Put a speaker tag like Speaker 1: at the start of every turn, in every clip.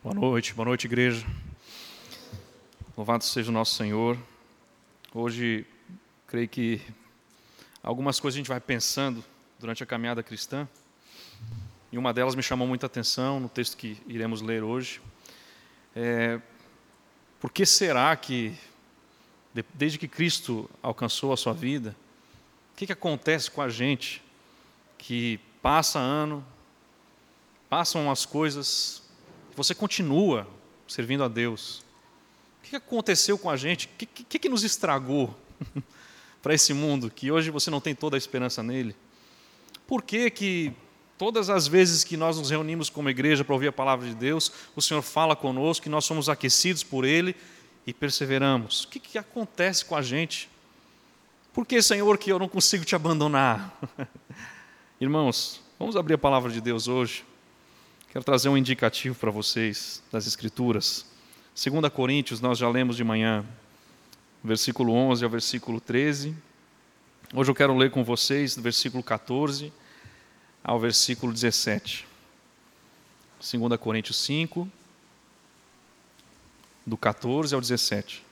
Speaker 1: Boa noite, boa noite, igreja. Louvado seja o nosso Senhor. Hoje, creio que algumas coisas a gente vai pensando durante a caminhada cristã, e uma delas me chamou muita atenção no texto que iremos ler hoje. É, por que será que, desde que Cristo alcançou a sua vida, o que, que acontece com a gente que passa ano, passam as coisas, você continua servindo a Deus. O que aconteceu com a gente? O que, que, que nos estragou para esse mundo que hoje você não tem toda a esperança nele? Por que, que todas as vezes que nós nos reunimos como igreja para ouvir a palavra de Deus, o Senhor fala conosco, que nós somos aquecidos por Ele e perseveramos? O que, que acontece com a gente? Por que, Senhor, que eu não consigo te abandonar? Irmãos, vamos abrir a palavra de Deus hoje. Quero trazer um indicativo para vocês das Escrituras. 2 Coríntios, nós já lemos de manhã, versículo 11 ao versículo 13. Hoje eu quero ler com vocês do versículo 14 ao versículo 17. 2 Coríntios 5, do 14 ao 17.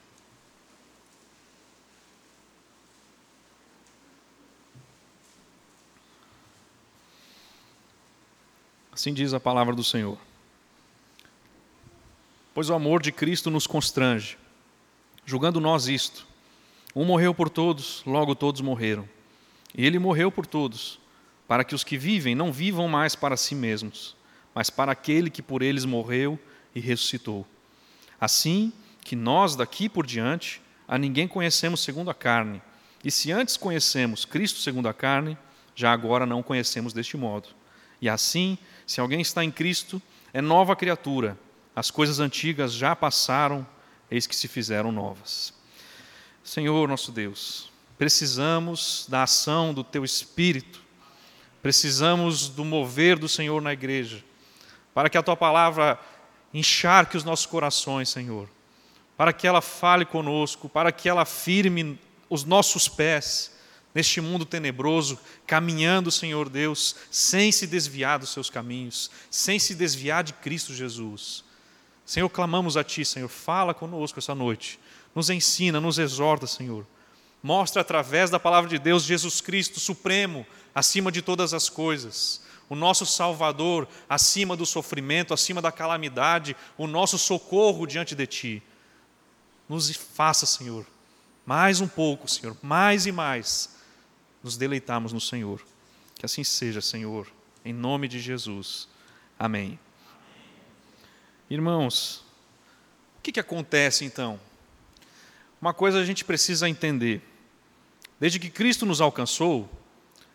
Speaker 1: Assim diz a palavra do Senhor. Pois o amor de Cristo nos constrange, julgando nós isto: um morreu por todos, logo todos morreram. E ele morreu por todos, para que os que vivem não vivam mais para si mesmos, mas para aquele que por eles morreu e ressuscitou. Assim que nós daqui por diante a ninguém conhecemos segundo a carne, e se antes conhecemos Cristo segundo a carne, já agora não conhecemos deste modo. E assim, se alguém está em Cristo, é nova criatura. As coisas antigas já passaram, eis que se fizeram novas. Senhor nosso Deus, precisamos da ação do Teu Espírito, precisamos do mover do Senhor na igreja, para que a Tua palavra encharque os nossos corações, Senhor, para que ela fale conosco, para que ela firme os nossos pés neste mundo tenebroso, caminhando, Senhor Deus, sem se desviar dos seus caminhos, sem se desviar de Cristo Jesus. Senhor, clamamos a Ti, Senhor, fala conosco essa noite, nos ensina, nos exorta, Senhor. Mostra através da palavra de Deus Jesus Cristo supremo, acima de todas as coisas, o nosso Salvador, acima do sofrimento, acima da calamidade, o nosso socorro diante de Ti. Nos faça, Senhor, mais um pouco, Senhor, mais e mais, nos deleitarmos no Senhor. Que assim seja, Senhor, em nome de Jesus. Amém. Irmãos, o que, que acontece então? Uma coisa a gente precisa entender. Desde que Cristo nos alcançou,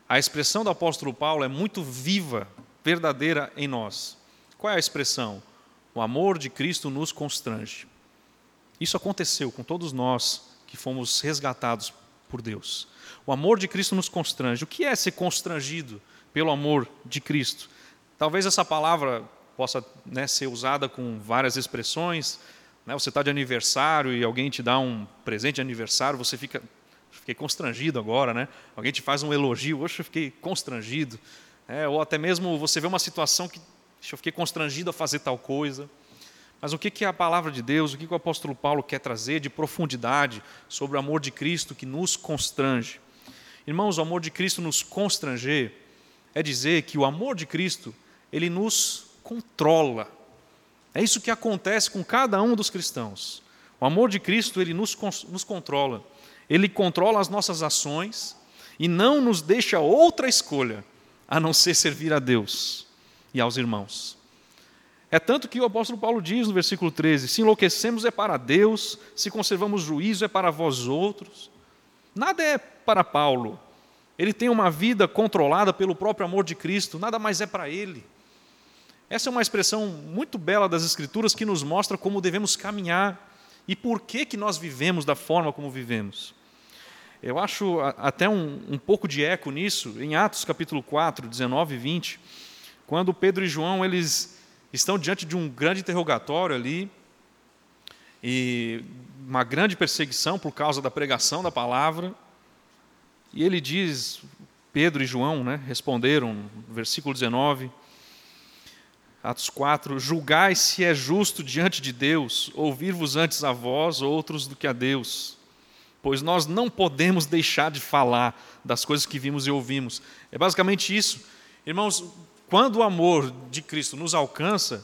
Speaker 1: a expressão do apóstolo Paulo é muito viva, verdadeira em nós. Qual é a expressão? O amor de Cristo nos constrange. Isso aconteceu com todos nós que fomos resgatados por Deus. O amor de Cristo nos constrange. O que é ser constrangido pelo amor de Cristo? Talvez essa palavra possa né, ser usada com várias expressões. Né, você está de aniversário e alguém te dá um presente de aniversário, você fica. Fiquei constrangido agora, né? Alguém te faz um elogio, hoje eu fiquei constrangido. É, ou até mesmo você vê uma situação que eu fiquei constrangido a fazer tal coisa. Mas o que é a palavra de Deus, o que o apóstolo Paulo quer trazer de profundidade sobre o amor de Cristo que nos constrange? Irmãos, o amor de Cristo nos constranger é dizer que o amor de Cristo, ele nos controla. É isso que acontece com cada um dos cristãos. O amor de Cristo, ele nos, nos controla. Ele controla as nossas ações e não nos deixa outra escolha a não ser servir a Deus e aos irmãos. É tanto que o apóstolo Paulo diz no versículo 13: se enlouquecemos é para Deus, se conservamos juízo é para vós outros. Nada é para Paulo. Ele tem uma vida controlada pelo próprio amor de Cristo, nada mais é para ele. Essa é uma expressão muito bela das Escrituras que nos mostra como devemos caminhar e por que, que nós vivemos da forma como vivemos. Eu acho até um, um pouco de eco nisso, em Atos capítulo 4, 19 e 20, quando Pedro e João eles estão diante de um grande interrogatório ali, e uma grande perseguição por causa da pregação da palavra. E ele diz, Pedro e João né, responderam, versículo 19: Atos 4: Julgai se é justo diante de Deus, ouvir-vos antes a vós, outros do que a Deus. Pois nós não podemos deixar de falar das coisas que vimos e ouvimos. É basicamente isso. Irmãos, quando o amor de Cristo nos alcança,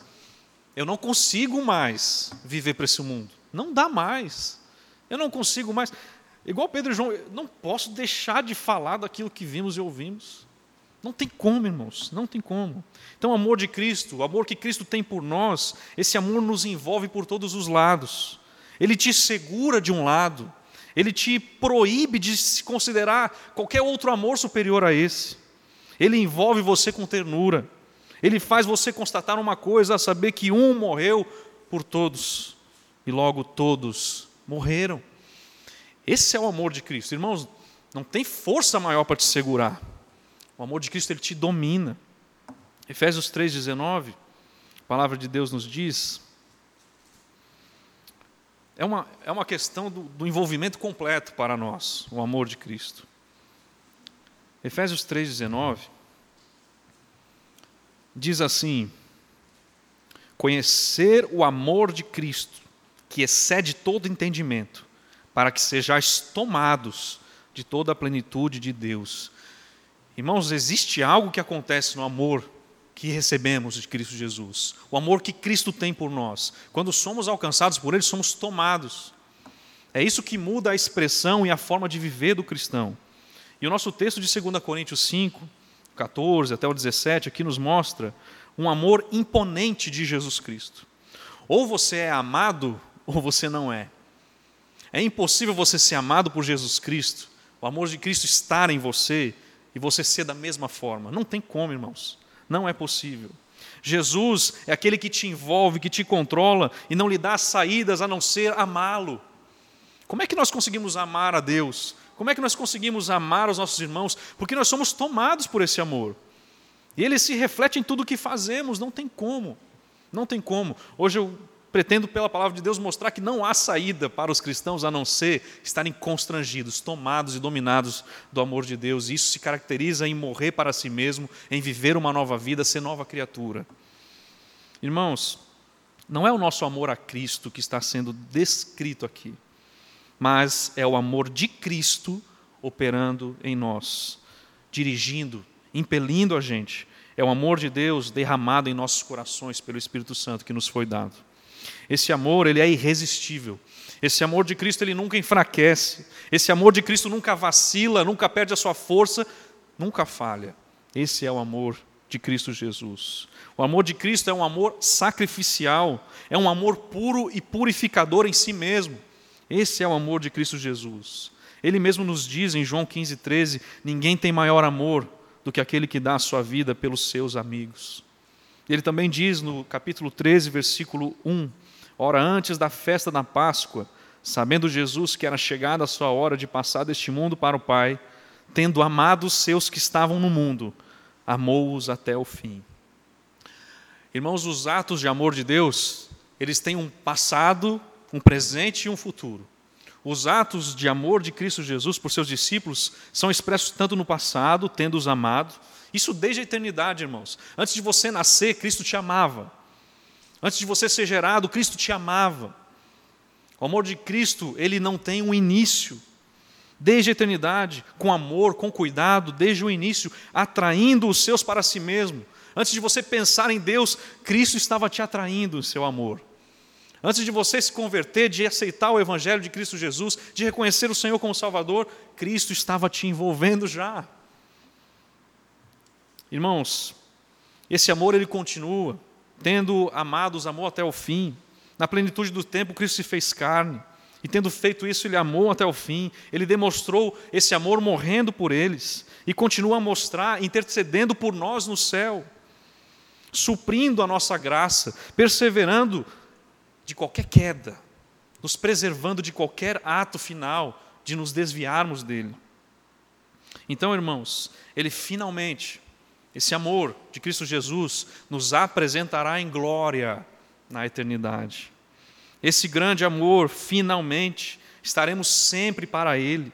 Speaker 1: eu não consigo mais viver para esse mundo. Não dá mais. Eu não consigo mais. Igual Pedro e João, eu não posso deixar de falar daquilo que vimos e ouvimos. Não tem como, irmãos, não tem como. Então, o amor de Cristo, o amor que Cristo tem por nós, esse amor nos envolve por todos os lados. Ele te segura de um lado, ele te proíbe de se considerar qualquer outro amor superior a esse. Ele envolve você com ternura. Ele faz você constatar uma coisa, a saber que um morreu por todos e logo todos morreram. Esse é o amor de Cristo. Irmãos, não tem força maior para te segurar. O amor de Cristo ele te domina. Efésios 3:19, a palavra de Deus nos diz, é uma, é uma questão do, do envolvimento completo para nós, o amor de Cristo. Efésios 3,19 diz assim: Conhecer o amor de Cristo, que excede todo entendimento, para que sejais tomados de toda a plenitude de Deus. Irmãos, existe algo que acontece no amor que recebemos de Cristo Jesus, o amor que Cristo tem por nós. Quando somos alcançados por Ele, somos tomados. É isso que muda a expressão e a forma de viver do cristão. E o nosso texto de 2 Coríntios 5, 14 até o 17, aqui nos mostra um amor imponente de Jesus Cristo. Ou você é amado, ou você não é. É impossível você ser amado por Jesus Cristo, o amor de Cristo estar em você e você ser da mesma forma. Não tem como, irmãos. Não é possível. Jesus é aquele que te envolve, que te controla e não lhe dá saídas a não ser amá-lo. Como é que nós conseguimos amar a Deus? Como é que nós conseguimos amar os nossos irmãos? Porque nós somos tomados por esse amor. E ele se reflete em tudo o que fazemos, não tem como. Não tem como. Hoje eu pretendo, pela palavra de Deus, mostrar que não há saída para os cristãos a não ser estarem constrangidos, tomados e dominados do amor de Deus. Isso se caracteriza em morrer para si mesmo, em viver uma nova vida, ser nova criatura. Irmãos, não é o nosso amor a Cristo que está sendo descrito aqui mas é o amor de Cristo operando em nós, dirigindo, impelindo a gente. É o amor de Deus derramado em nossos corações pelo Espírito Santo que nos foi dado. Esse amor, ele é irresistível. Esse amor de Cristo, ele nunca enfraquece. Esse amor de Cristo nunca vacila, nunca perde a sua força, nunca falha. Esse é o amor de Cristo Jesus. O amor de Cristo é um amor sacrificial, é um amor puro e purificador em si mesmo. Esse é o amor de Cristo Jesus. Ele mesmo nos diz em João 15, 13: ninguém tem maior amor do que aquele que dá a sua vida pelos seus amigos. Ele também diz no capítulo 13, versículo 1: Ora, antes da festa da Páscoa, sabendo Jesus que era chegada a sua hora de passar deste mundo para o Pai, tendo amado os seus que estavam no mundo, amou-os até o fim. Irmãos, os atos de amor de Deus, eles têm um passado um presente e um futuro. Os atos de amor de Cristo Jesus por seus discípulos são expressos tanto no passado, tendo-os amado, isso desde a eternidade, irmãos. Antes de você nascer, Cristo te amava. Antes de você ser gerado, Cristo te amava. O amor de Cristo, ele não tem um início. Desde a eternidade, com amor, com cuidado, desde o início, atraindo os seus para si mesmo. Antes de você pensar em Deus, Cristo estava te atraindo o seu amor. Antes de você se converter, de aceitar o Evangelho de Cristo Jesus, de reconhecer o Senhor como Salvador, Cristo estava te envolvendo já. Irmãos, esse amor ele continua, tendo amados, amou até o fim. Na plenitude do tempo, Cristo se fez carne. E tendo feito isso, ele amou até o fim. Ele demonstrou esse amor morrendo por eles. E continua a mostrar, intercedendo por nós no céu, suprindo a nossa graça, perseverando de qualquer queda, nos preservando de qualquer ato final de nos desviarmos dele. Então, irmãos, ele finalmente, esse amor de Cristo Jesus, nos apresentará em glória na eternidade. Esse grande amor, finalmente, estaremos sempre para Ele.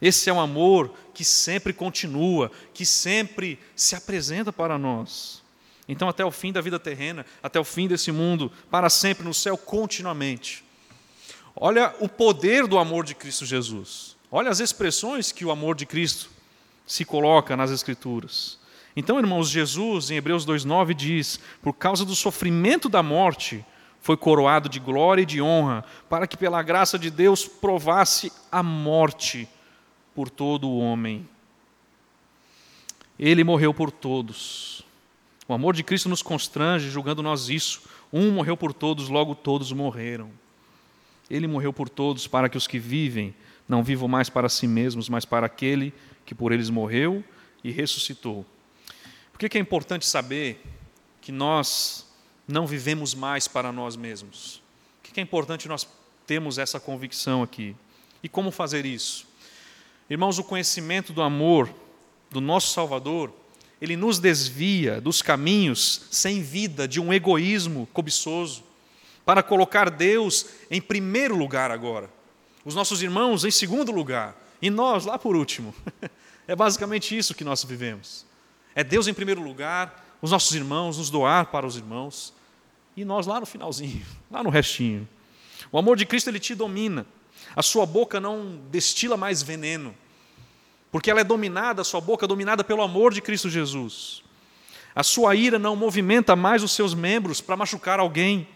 Speaker 1: Esse é um amor que sempre continua, que sempre se apresenta para nós. Então, até o fim da vida terrena, até o fim desse mundo, para sempre no céu, continuamente. Olha o poder do amor de Cristo Jesus. Olha as expressões que o amor de Cristo se coloca nas Escrituras. Então, irmãos, Jesus, em Hebreus 2,9, diz: Por causa do sofrimento da morte, foi coroado de glória e de honra, para que pela graça de Deus provasse a morte por todo o homem. Ele morreu por todos. O amor de Cristo nos constrange, julgando nós isso. Um morreu por todos, logo todos morreram. Ele morreu por todos, para que os que vivem não vivam mais para si mesmos, mas para aquele que por eles morreu e ressuscitou. Por que é importante saber que nós não vivemos mais para nós mesmos? Por que é importante nós termos essa convicção aqui? E como fazer isso? Irmãos, o conhecimento do amor do nosso Salvador, ele nos desvia dos caminhos sem vida de um egoísmo cobiçoso, para colocar Deus em primeiro lugar agora, os nossos irmãos em segundo lugar e nós lá por último. É basicamente isso que nós vivemos. É Deus em primeiro lugar, os nossos irmãos, nos doar para os irmãos e nós lá no finalzinho, lá no restinho. O amor de Cristo ele te domina. A sua boca não destila mais veneno, porque ela é dominada, a sua boca é dominada pelo amor de Cristo Jesus. A sua ira não movimenta mais os seus membros para machucar alguém,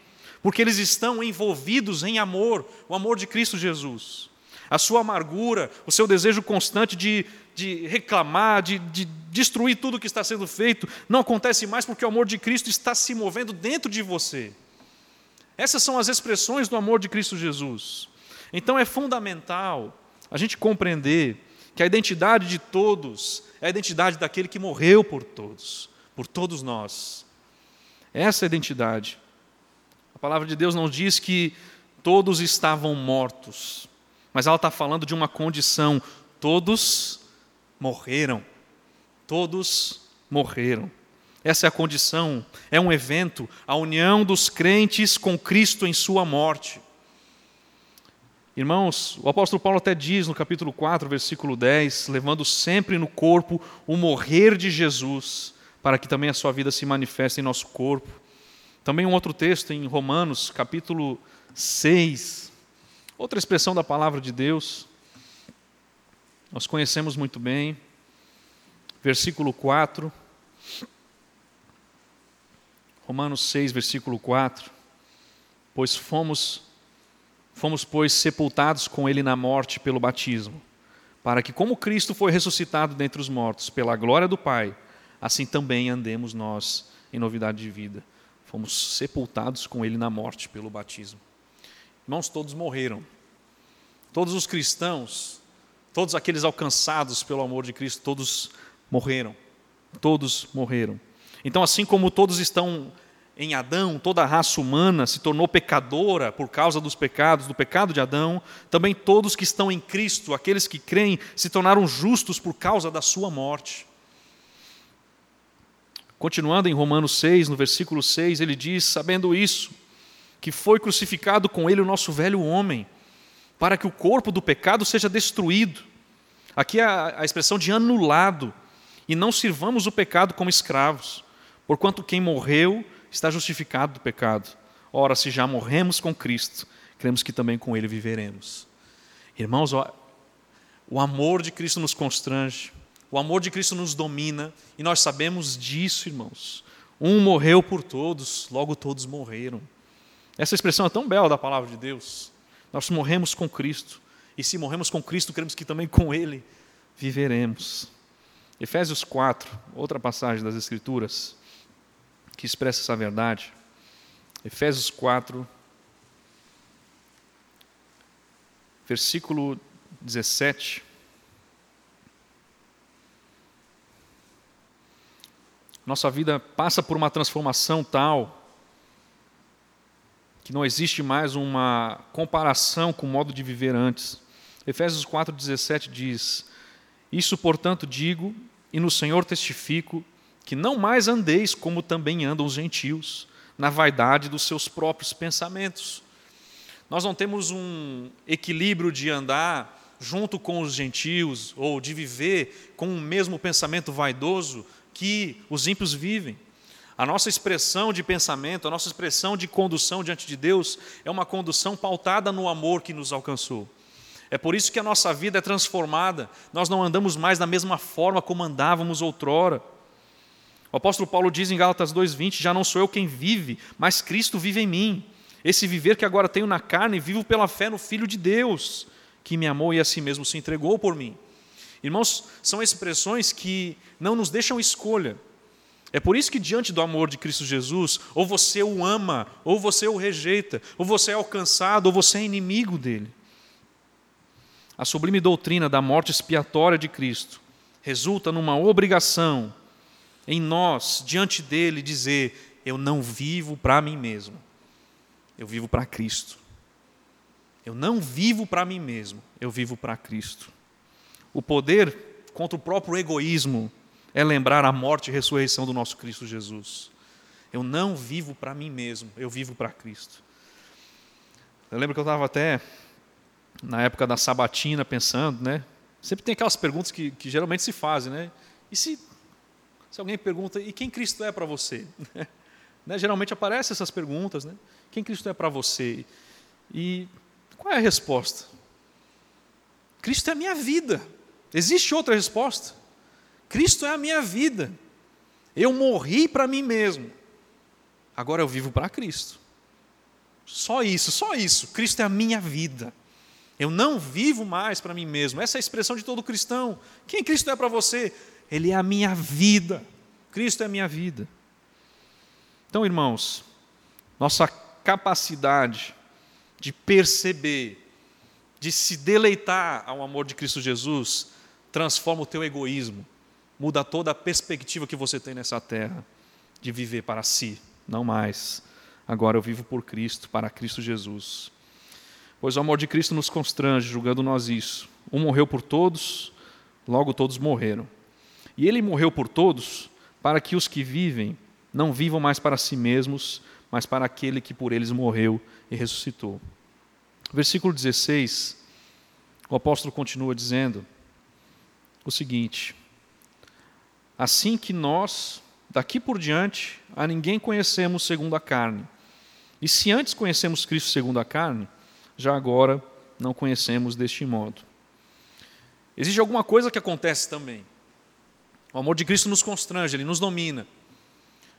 Speaker 1: porque eles estão envolvidos em amor, o amor de Cristo Jesus. A sua amargura, o seu desejo constante de, de reclamar, de, de destruir tudo que está sendo feito, não acontece mais porque o amor de Cristo está se movendo dentro de você. Essas são as expressões do amor de Cristo Jesus. Então é fundamental a gente compreender que a identidade de todos é a identidade daquele que morreu por todos, por todos nós. Essa é a identidade palavra de Deus não diz que todos estavam mortos, mas ela está falando de uma condição: todos morreram. Todos morreram. Essa é a condição, é um evento, a união dos crentes com Cristo em sua morte. Irmãos, o apóstolo Paulo até diz no capítulo 4, versículo 10: levando sempre no corpo o morrer de Jesus, para que também a sua vida se manifeste em nosso corpo. Também um outro texto em Romanos, capítulo 6, outra expressão da palavra de Deus, nós conhecemos muito bem, versículo 4. Romanos 6, versículo 4. Pois fomos, fomos, pois, sepultados com ele na morte pelo batismo, para que, como Cristo foi ressuscitado dentre os mortos pela glória do Pai, assim também andemos nós em novidade de vida. Fomos sepultados com ele na morte pelo batismo. Irmãos, todos morreram. Todos os cristãos, todos aqueles alcançados pelo amor de Cristo, todos morreram. Todos morreram. Então, assim como todos estão em Adão, toda a raça humana se tornou pecadora por causa dos pecados, do pecado de Adão, também todos que estão em Cristo, aqueles que creem, se tornaram justos por causa da sua morte. Continuando em Romanos 6, no versículo 6, ele diz: Sabendo isso, que foi crucificado com ele o nosso velho homem, para que o corpo do pecado seja destruído. Aqui é a expressão de anulado, e não sirvamos o pecado como escravos, porquanto quem morreu está justificado do pecado. Ora, se já morremos com Cristo, cremos que também com ele viveremos. Irmãos, o amor de Cristo nos constrange, o amor de Cristo nos domina e nós sabemos disso, irmãos. Um morreu por todos, logo todos morreram. Essa expressão é tão bela da palavra de Deus. Nós morremos com Cristo. E se morremos com Cristo, cremos que também com Ele viveremos. Efésios 4, outra passagem das Escrituras que expressa essa verdade. Efésios 4, versículo 17. Nossa vida passa por uma transformação tal que não existe mais uma comparação com o modo de viver antes. Efésios 4,17 diz: Isso, portanto, digo, e no Senhor testifico, que não mais andeis como também andam os gentios, na vaidade dos seus próprios pensamentos. Nós não temos um equilíbrio de andar junto com os gentios, ou de viver com o mesmo pensamento vaidoso, que os ímpios vivem. A nossa expressão de pensamento, a nossa expressão de condução diante de Deus é uma condução pautada no amor que nos alcançou. É por isso que a nossa vida é transformada. Nós não andamos mais da mesma forma como andávamos outrora. O apóstolo Paulo diz em Gálatas 2:20: Já não sou eu quem vive, mas Cristo vive em mim. Esse viver que agora tenho na carne, vivo pela fé no Filho de Deus, que me amou e a si mesmo se entregou por mim. Irmãos, são expressões que não nos deixam escolha. É por isso que, diante do amor de Cristo Jesus, ou você o ama, ou você o rejeita, ou você é alcançado, ou você é inimigo dele. A sublime doutrina da morte expiatória de Cristo resulta numa obrigação em nós, diante dele, dizer: Eu não vivo para mim mesmo, eu vivo para Cristo. Eu não vivo para mim mesmo, eu vivo para Cristo. O poder contra o próprio egoísmo é lembrar a morte e ressurreição do nosso Cristo Jesus. Eu não vivo para mim mesmo, eu vivo para Cristo. Eu lembro que eu estava até na época da sabatina pensando, né? Sempre tem aquelas perguntas que, que geralmente se fazem, né? E se, se alguém pergunta, e quem Cristo é para você? né? Geralmente aparecem essas perguntas, né? Quem Cristo é para você? E qual é a resposta? Cristo é a minha vida. Existe outra resposta? Cristo é a minha vida. Eu morri para mim mesmo. Agora eu vivo para Cristo. Só isso, só isso. Cristo é a minha vida. Eu não vivo mais para mim mesmo. Essa é a expressão de todo cristão. Quem Cristo é para você? Ele é a minha vida. Cristo é a minha vida. Então, irmãos, nossa capacidade de perceber, de se deleitar ao amor de Cristo Jesus, transforma o teu egoísmo, muda toda a perspectiva que você tem nessa terra de viver para si, não mais. Agora eu vivo por Cristo, para Cristo Jesus. Pois o amor de Cristo nos constrange, julgando nós isso. Um morreu por todos, logo todos morreram. E ele morreu por todos, para que os que vivem não vivam mais para si mesmos, mas para aquele que por eles morreu e ressuscitou. Versículo 16, o apóstolo continua dizendo: o seguinte: Assim que nós, daqui por diante, a ninguém conhecemos segundo a carne. E se antes conhecemos Cristo segundo a carne, já agora não conhecemos deste modo. Existe alguma coisa que acontece também. O amor de Cristo nos constrange, ele nos domina.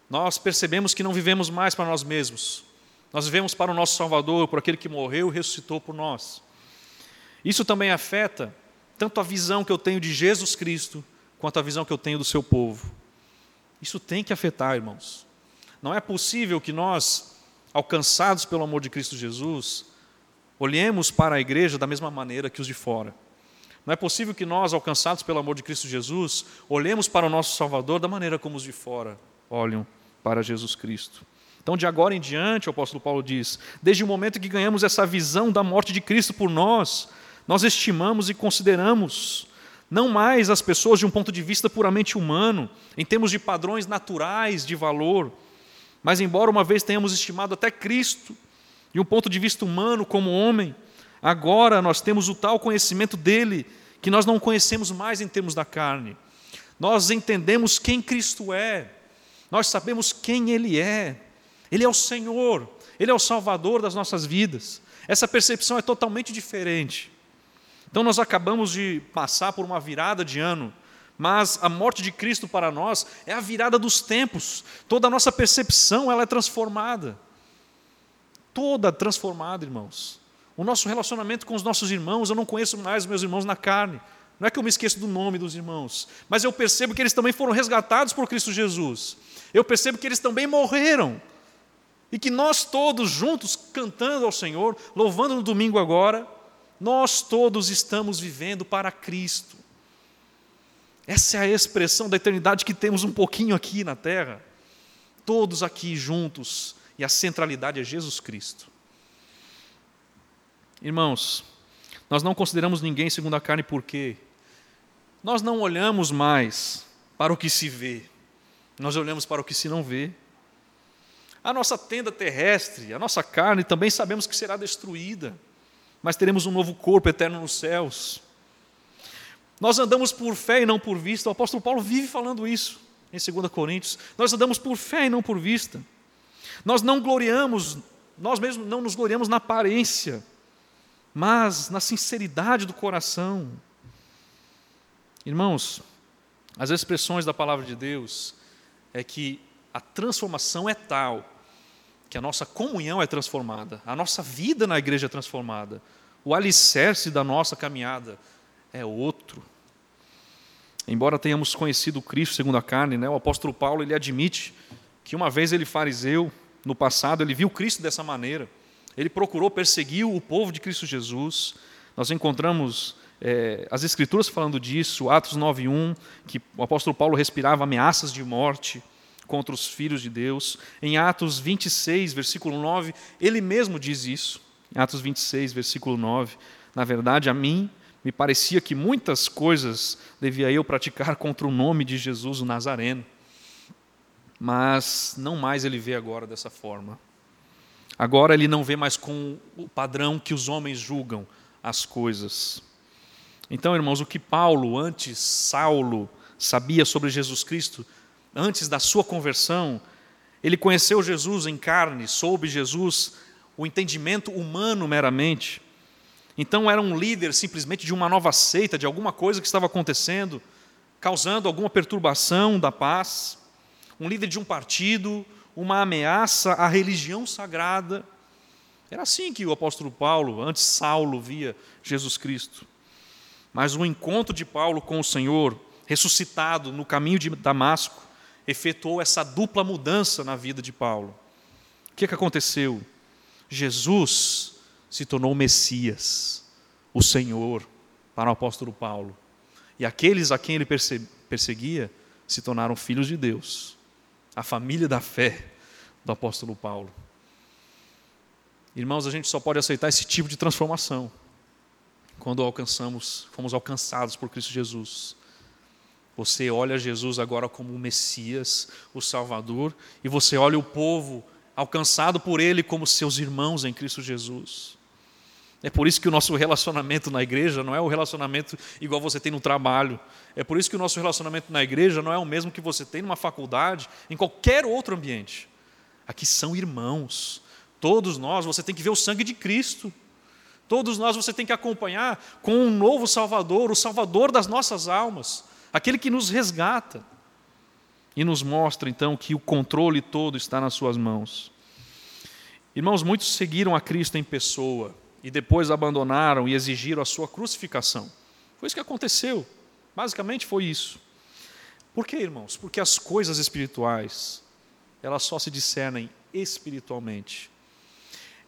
Speaker 1: Nós percebemos que não vivemos mais para nós mesmos. Nós vivemos para o nosso Salvador, por aquele que morreu e ressuscitou por nós. Isso também afeta tanto a visão que eu tenho de Jesus Cristo, quanto a visão que eu tenho do seu povo. Isso tem que afetar, irmãos. Não é possível que nós, alcançados pelo amor de Cristo Jesus, olhemos para a igreja da mesma maneira que os de fora. Não é possível que nós, alcançados pelo amor de Cristo Jesus, olhemos para o nosso Salvador da maneira como os de fora olham para Jesus Cristo. Então, de agora em diante, o apóstolo Paulo diz: desde o momento que ganhamos essa visão da morte de Cristo por nós, nós estimamos e consideramos não mais as pessoas de um ponto de vista puramente humano, em termos de padrões naturais de valor, mas embora uma vez tenhamos estimado até Cristo, de um ponto de vista humano como homem, agora nós temos o tal conhecimento dele que nós não conhecemos mais em termos da carne. Nós entendemos quem Cristo é, nós sabemos quem Ele é. Ele é o Senhor, Ele é o Salvador das nossas vidas. Essa percepção é totalmente diferente. Então nós acabamos de passar por uma virada de ano, mas a morte de Cristo para nós é a virada dos tempos. Toda a nossa percepção ela é transformada. Toda transformada, irmãos. O nosso relacionamento com os nossos irmãos, eu não conheço mais meus irmãos na carne. Não é que eu me esqueço do nome dos irmãos, mas eu percebo que eles também foram resgatados por Cristo Jesus. Eu percebo que eles também morreram. E que nós todos juntos, cantando ao Senhor, louvando no domingo agora, nós todos estamos vivendo para Cristo. Essa é a expressão da eternidade que temos um pouquinho aqui na terra. Todos aqui juntos, e a centralidade é Jesus Cristo. Irmãos, nós não consideramos ninguém segundo a carne porque nós não olhamos mais para o que se vê, nós olhamos para o que se não vê. A nossa tenda terrestre, a nossa carne também sabemos que será destruída mas teremos um novo corpo eterno nos céus. Nós andamos por fé e não por vista. O apóstolo Paulo vive falando isso. em 2 Coríntios. Nós andamos por fé e não por vista. Nós não gloriamos, nós mesmos não nos gloriamos na aparência, mas na sinceridade do coração. Irmãos, as expressões da palavra de Deus é que a transformação é tal que a nossa comunhão é transformada, a nossa vida na igreja é transformada, o alicerce da nossa caminhada é outro. Embora tenhamos conhecido Cristo segundo a carne, né, o apóstolo Paulo ele admite que uma vez ele fariseu, no passado, ele viu Cristo dessa maneira. Ele procurou, perseguiu o povo de Cristo Jesus. Nós encontramos é, as Escrituras falando disso, Atos 9.1, que o apóstolo Paulo respirava ameaças de morte contra os filhos de Deus. Em Atos 26, versículo 9, ele mesmo diz isso. Em Atos 26, versículo 9, na verdade, a mim me parecia que muitas coisas devia eu praticar contra o nome de Jesus o Nazareno, mas não mais ele vê agora dessa forma. Agora ele não vê mais com o padrão que os homens julgam as coisas. Então, irmãos, o que Paulo, antes Saulo, sabia sobre Jesus Cristo, antes da sua conversão, ele conheceu Jesus em carne, soube Jesus, o entendimento humano meramente. Então era um líder simplesmente de uma nova seita, de alguma coisa que estava acontecendo, causando alguma perturbação da paz, um líder de um partido, uma ameaça à religião sagrada. Era assim que o apóstolo Paulo, antes Saulo, via Jesus Cristo. Mas o encontro de Paulo com o Senhor, ressuscitado no caminho de Damasco, efetuou essa dupla mudança na vida de Paulo. O que, que aconteceu? Jesus se tornou o Messias, o Senhor, para o apóstolo Paulo. E aqueles a quem ele perseguia se tornaram filhos de Deus, a família da fé do apóstolo Paulo. Irmãos, a gente só pode aceitar esse tipo de transformação quando alcançamos, fomos alcançados por Cristo Jesus. Você olha Jesus agora como o Messias, o Salvador, e você olha o povo alcançado por Ele como seus irmãos em Cristo Jesus. É por isso que o nosso relacionamento na igreja não é o relacionamento igual você tem no trabalho. É por isso que o nosso relacionamento na igreja não é o mesmo que você tem numa faculdade, em qualquer outro ambiente. Aqui são irmãos. Todos nós, você tem que ver o sangue de Cristo. Todos nós você tem que acompanhar com um novo Salvador, o Salvador das nossas almas, aquele que nos resgata e nos mostra então que o controle todo está nas suas mãos. Irmãos, muitos seguiram a Cristo em pessoa, e depois abandonaram e exigiram a sua crucificação. Foi isso que aconteceu. Basicamente foi isso. Por quê, irmãos? Porque as coisas espirituais, elas só se discernem espiritualmente.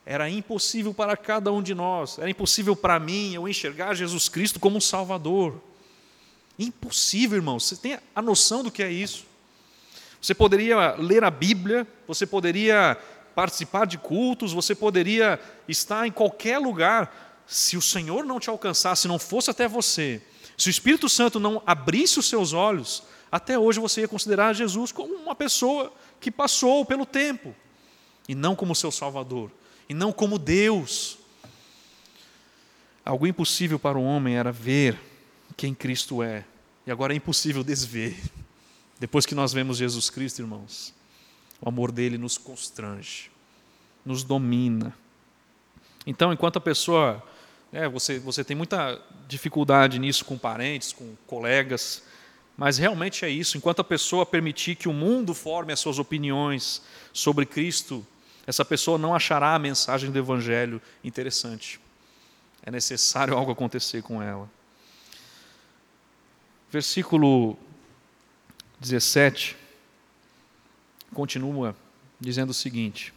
Speaker 1: Era impossível para cada um de nós, era impossível para mim eu enxergar Jesus Cristo como um Salvador. Impossível, irmãos. Você tem a noção do que é isso? Você poderia ler a Bíblia, você poderia participar de cultos, você poderia estar em qualquer lugar. Se o Senhor não te alcançasse, não fosse até você, se o Espírito Santo não abrisse os seus olhos, até hoje você ia considerar Jesus como uma pessoa que passou pelo tempo, e não como seu Salvador, e não como Deus. Algo impossível para o homem era ver quem Cristo é, e agora é impossível desver. Depois que nós vemos Jesus Cristo, irmãos, o amor dele nos constrange, nos domina. Então, enquanto a pessoa. É, você, você tem muita dificuldade nisso com parentes, com colegas, mas realmente é isso. Enquanto a pessoa permitir que o mundo forme as suas opiniões sobre Cristo, essa pessoa não achará a mensagem do Evangelho interessante. É necessário algo acontecer com ela. Versículo 17 continua dizendo o seguinte: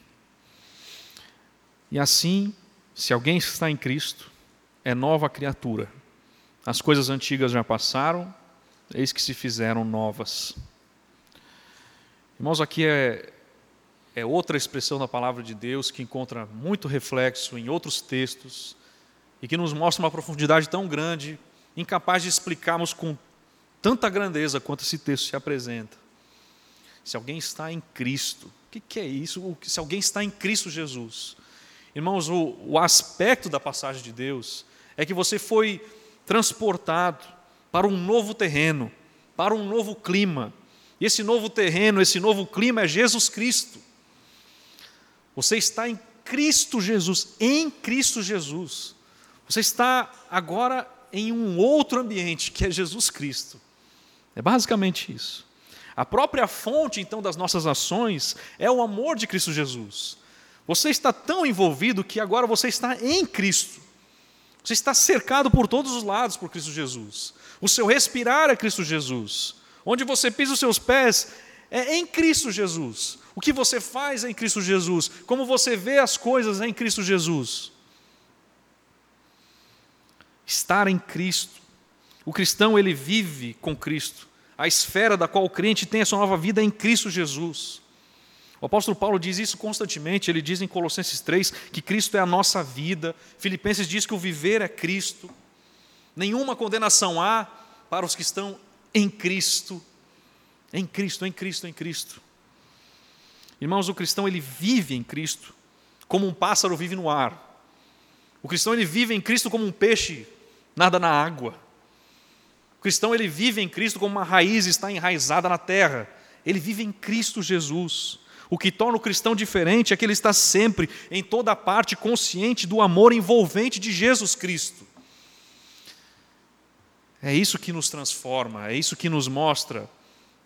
Speaker 1: E assim, se alguém está em Cristo, é nova criatura. As coisas antigas já passaram, eis que se fizeram novas. Irmãos, aqui é, é outra expressão da palavra de Deus que encontra muito reflexo em outros textos e que nos mostra uma profundidade tão grande, incapaz de explicarmos com tanta grandeza quanto esse texto se apresenta. Se alguém está em Cristo, o que, que é isso? Se alguém está em Cristo Jesus. Irmãos, o, o aspecto da passagem de Deus é que você foi transportado para um novo terreno, para um novo clima, E esse novo terreno, esse novo clima é Jesus Cristo. Você está em Cristo Jesus, em Cristo Jesus. Você está agora em um outro ambiente, que é Jesus Cristo. É basicamente isso. A própria fonte, então, das nossas ações é o amor de Cristo Jesus. Você está tão envolvido que agora você está em Cristo. Você está cercado por todos os lados por Cristo Jesus. O seu respirar é Cristo Jesus. Onde você pisa os seus pés é em Cristo Jesus. O que você faz é em Cristo Jesus. Como você vê as coisas é em Cristo Jesus. Estar em Cristo. O cristão ele vive com Cristo. A esfera da qual o crente tem a sua nova vida em Cristo Jesus. O apóstolo Paulo diz isso constantemente, ele diz em Colossenses 3 que Cristo é a nossa vida, Filipenses diz que o viver é Cristo, nenhuma condenação há para os que estão em Cristo, em Cristo, em Cristo, em Cristo. Irmãos, o cristão ele vive em Cristo, como um pássaro vive no ar. O cristão ele vive em Cristo como um peixe nada na água. O cristão ele vive em Cristo como uma raiz está enraizada na terra. Ele vive em Cristo Jesus. O que torna o cristão diferente é que ele está sempre, em toda parte, consciente do amor envolvente de Jesus Cristo. É isso que nos transforma, é isso que nos mostra.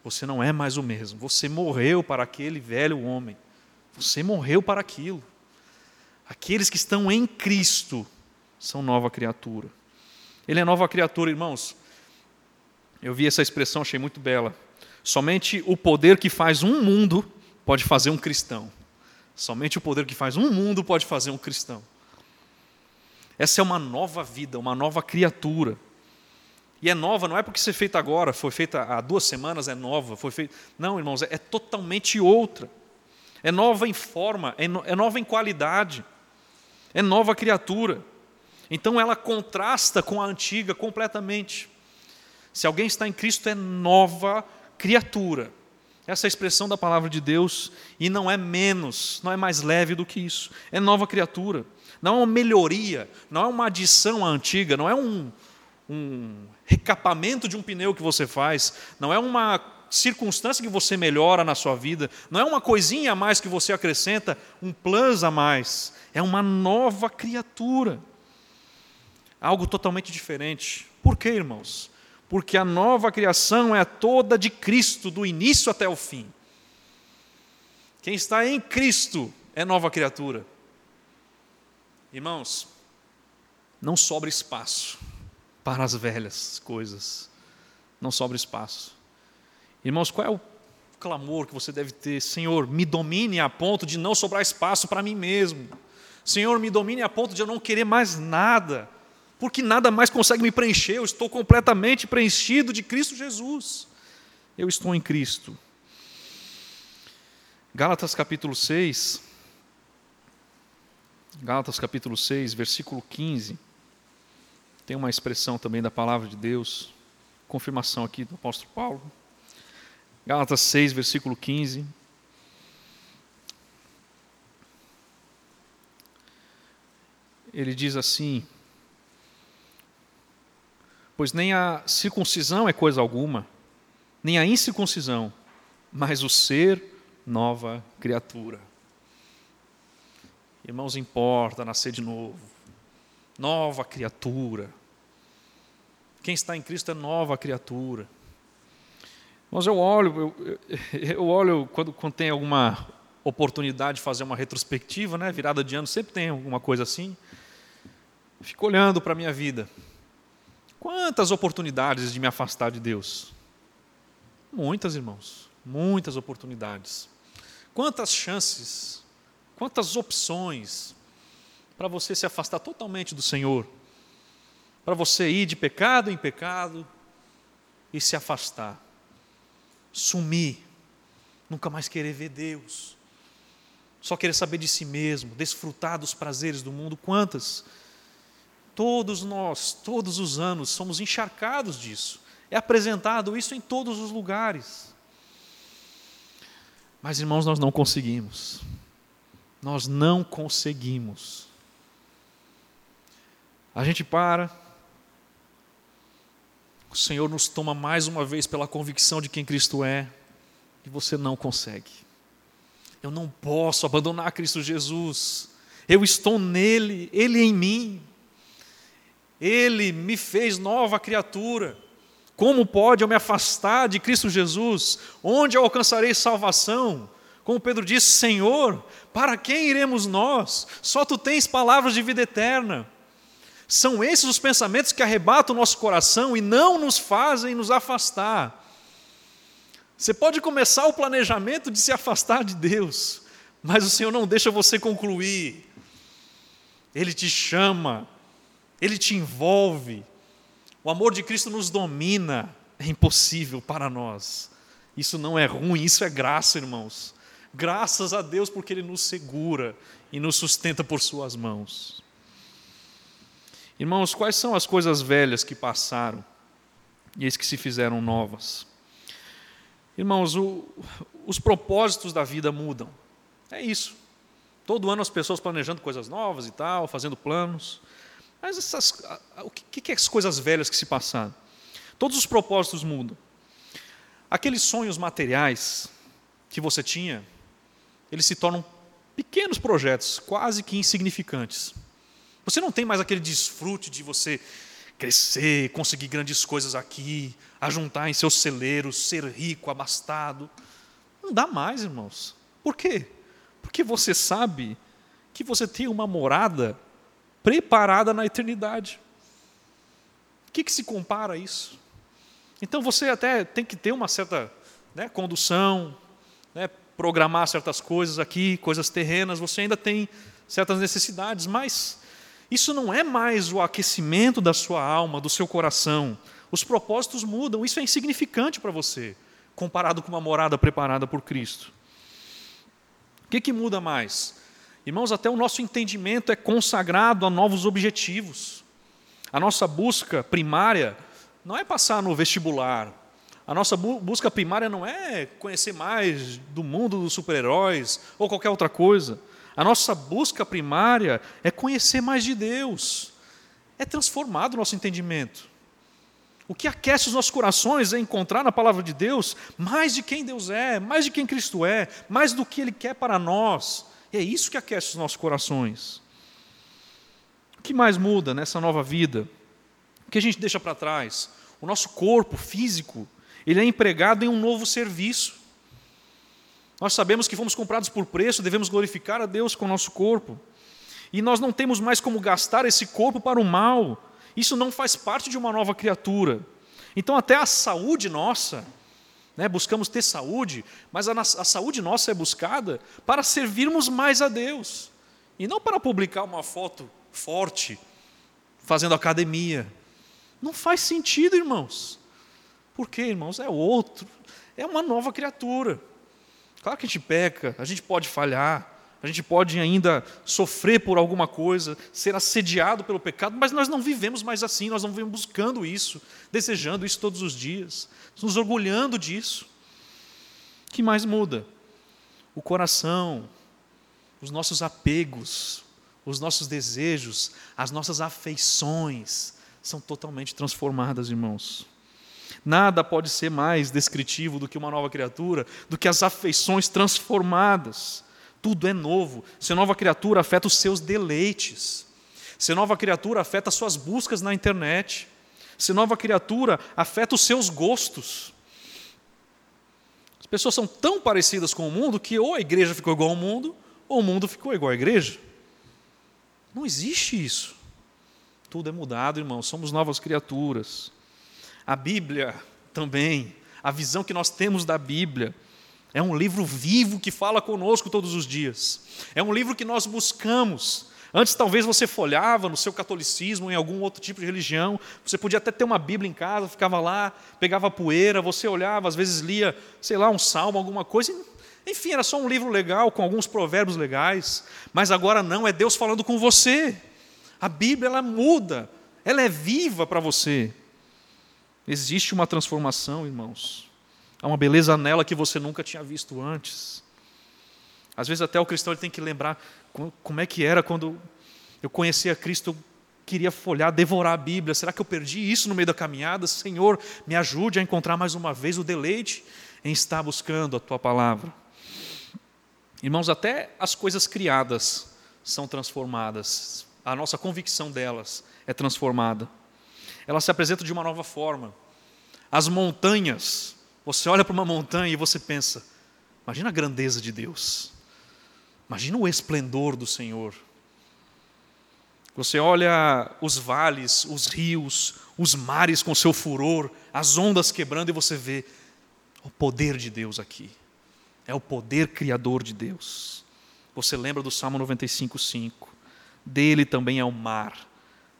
Speaker 1: Você não é mais o mesmo. Você morreu para aquele velho homem. Você morreu para aquilo. Aqueles que estão em Cristo são nova criatura. Ele é nova criatura, irmãos. Eu vi essa expressão, achei muito bela. Somente o poder que faz um mundo pode fazer um cristão. Somente o poder que faz um mundo pode fazer um cristão. Essa é uma nova vida, uma nova criatura. E é nova, não é porque ser feita agora, foi feita há duas semanas, é nova, foi feita. Não, irmãos, é, totalmente outra. É nova em forma, é, é nova em qualidade, é nova criatura. Então ela contrasta com a antiga completamente. Se alguém está em Cristo, é nova criatura. Essa é a expressão da palavra de Deus e não é menos, não é mais leve do que isso. É nova criatura. Não é uma melhoria, não é uma adição à antiga, não é um, um recapamento de um pneu que você faz, não é uma circunstância que você melhora na sua vida, não é uma coisinha a mais que você acrescenta, um plus a mais. É uma nova criatura. Algo totalmente diferente. Por quê, irmãos? Porque a nova criação é toda de Cristo, do início até o fim. Quem está em Cristo é nova criatura. Irmãos, não sobra espaço para as velhas coisas. Não sobra espaço. Irmãos, qual é o clamor que você deve ter? Senhor, me domine a ponto de não sobrar espaço para mim mesmo. Senhor, me domine a ponto de eu não querer mais nada porque nada mais consegue me preencher, eu estou completamente preenchido de Cristo Jesus. Eu estou em Cristo. Gálatas capítulo 6, Gálatas capítulo 6, versículo 15, tem uma expressão também da palavra de Deus, confirmação aqui do apóstolo Paulo. Gálatas 6, versículo 15. Ele diz assim: Pois nem a circuncisão é coisa alguma, nem a incircuncisão, mas o ser nova criatura. Irmãos, importa nascer de novo. Nova criatura. Quem está em Cristo é nova criatura. Mas eu olho, eu, eu olho quando, quando tem alguma oportunidade de fazer uma retrospectiva, né? virada de ano, sempre tem alguma coisa assim. Fico olhando para a minha vida. Quantas oportunidades de me afastar de Deus? Muitas, irmãos, muitas oportunidades. Quantas chances, quantas opções para você se afastar totalmente do Senhor, para você ir de pecado em pecado e se afastar, sumir, nunca mais querer ver Deus, só querer saber de si mesmo, desfrutar dos prazeres do mundo. Quantas? Todos nós, todos os anos, somos encharcados disso. É apresentado isso em todos os lugares. Mas, irmãos, nós não conseguimos. Nós não conseguimos. A gente para, o Senhor nos toma mais uma vez pela convicção de quem Cristo é, e você não consegue. Eu não posso abandonar Cristo Jesus. Eu estou nele, ele em mim. Ele me fez nova criatura. Como pode eu me afastar de Cristo Jesus? Onde eu alcançarei salvação? Como Pedro disse: Senhor, para quem iremos nós? Só tu tens palavras de vida eterna. São esses os pensamentos que arrebatam o nosso coração e não nos fazem nos afastar. Você pode começar o planejamento de se afastar de Deus, mas o Senhor não deixa você concluir. Ele te chama, ele te envolve. O amor de Cristo nos domina. É impossível para nós. Isso não é ruim, isso é graça, irmãos. Graças a Deus porque Ele nos segura e nos sustenta por Suas mãos. Irmãos, quais são as coisas velhas que passaram e as que se fizeram novas? Irmãos, o, os propósitos da vida mudam. É isso. Todo ano as pessoas planejando coisas novas e tal, fazendo planos. Mas essas, o que, que é as coisas velhas que se passaram? Todos os propósitos mudam. Aqueles sonhos materiais que você tinha, eles se tornam pequenos projetos, quase que insignificantes. Você não tem mais aquele desfrute de você crescer, conseguir grandes coisas aqui, ajuntar em seus celeiros, ser rico, abastado. Não dá mais, irmãos. Por quê? Porque você sabe que você tem uma morada preparada na eternidade. O que, que se compara a isso? Então você até tem que ter uma certa né, condução, né, programar certas coisas aqui, coisas terrenas, você ainda tem certas necessidades, mas isso não é mais o aquecimento da sua alma, do seu coração. Os propósitos mudam, isso é insignificante para você, comparado com uma morada preparada por Cristo. O que, que muda mais? Irmãos, até o nosso entendimento é consagrado a novos objetivos. A nossa busca primária não é passar no vestibular. A nossa busca primária não é conhecer mais do mundo dos super-heróis ou qualquer outra coisa. A nossa busca primária é conhecer mais de Deus, é transformado o nosso entendimento. O que aquece os nossos corações é encontrar na palavra de Deus mais de quem Deus é, mais de quem Cristo é, mais do que Ele quer para nós. E é isso que aquece os nossos corações. O que mais muda nessa nova vida? O que a gente deixa para trás? O nosso corpo físico, ele é empregado em um novo serviço. Nós sabemos que fomos comprados por preço, devemos glorificar a Deus com o nosso corpo. E nós não temos mais como gastar esse corpo para o mal. Isso não faz parte de uma nova criatura. Então, até a saúde nossa, né, buscamos ter saúde, mas a, a saúde nossa é buscada para servirmos mais a Deus. E não para publicar uma foto forte, fazendo academia. Não faz sentido, irmãos. Por quê, irmãos? É outro, é uma nova criatura. Claro que a gente peca, a gente pode falhar, a gente pode ainda sofrer por alguma coisa, ser assediado pelo pecado, mas nós não vivemos mais assim, nós não vivemos buscando isso, desejando isso todos os dias, nos orgulhando disso. O que mais muda? O coração, os nossos apegos, os nossos desejos, as nossas afeições são totalmente transformadas, irmãos. Nada pode ser mais descritivo do que uma nova criatura, do que as afeições transformadas. Tudo é novo. Ser nova criatura afeta os seus deleites. Ser nova criatura afeta as suas buscas na internet. Ser nova criatura afeta os seus gostos. As pessoas são tão parecidas com o mundo que ou a igreja ficou igual ao mundo, ou o mundo ficou igual à igreja. Não existe isso. Tudo é mudado, irmão. Somos novas criaturas. A Bíblia também, a visão que nós temos da Bíblia, é um livro vivo que fala conosco todos os dias. É um livro que nós buscamos. Antes, talvez você folhava no seu catolicismo, em algum outro tipo de religião, você podia até ter uma Bíblia em casa, ficava lá, pegava poeira, você olhava, às vezes lia, sei lá, um salmo, alguma coisa. Enfim, era só um livro legal, com alguns provérbios legais. Mas agora não, é Deus falando com você. A Bíblia, ela muda, ela é viva para você. Existe uma transformação, irmãos. Há uma beleza nela que você nunca tinha visto antes. Às vezes até o cristão ele tem que lembrar como é que era quando eu conhecia Cristo, eu queria folhar, devorar a Bíblia. Será que eu perdi isso no meio da caminhada? Senhor, me ajude a encontrar mais uma vez o deleite em estar buscando a tua palavra. Irmãos, até as coisas criadas são transformadas, a nossa convicção delas é transformada. Elas se apresentam de uma nova forma. As montanhas, você olha para uma montanha e você pensa: imagina a grandeza de Deus, imagina o esplendor do Senhor. Você olha os vales, os rios, os mares com seu furor, as ondas quebrando e você vê o poder de Deus aqui. É o poder criador de Deus. Você lembra do Salmo 95:5? Dele também é o mar,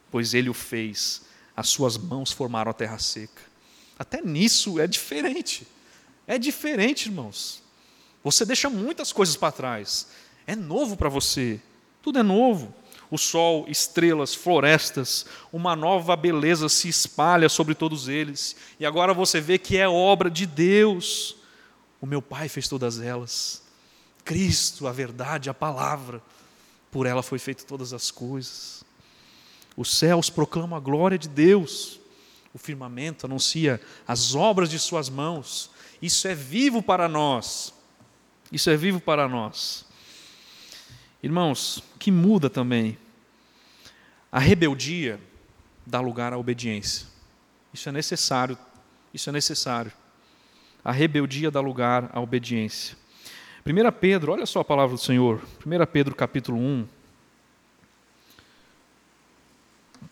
Speaker 1: pois ele o fez. As suas mãos formaram a terra seca. Até nisso é diferente. É diferente, irmãos. Você deixa muitas coisas para trás. É novo para você. Tudo é novo o sol, estrelas, florestas, uma nova beleza se espalha sobre todos eles. E agora você vê que é obra de Deus. O meu Pai fez todas elas. Cristo, a verdade, a palavra, por ela foi feito todas as coisas. Os céus proclamam a glória de Deus. O firmamento anuncia as obras de suas mãos. Isso é vivo para nós. Isso é vivo para nós. Irmãos, que muda também a rebeldia dá lugar à obediência. Isso é necessário. Isso é necessário. A rebeldia dá lugar à obediência. 1 Pedro, olha só a palavra do Senhor. 1 Pedro capítulo 1.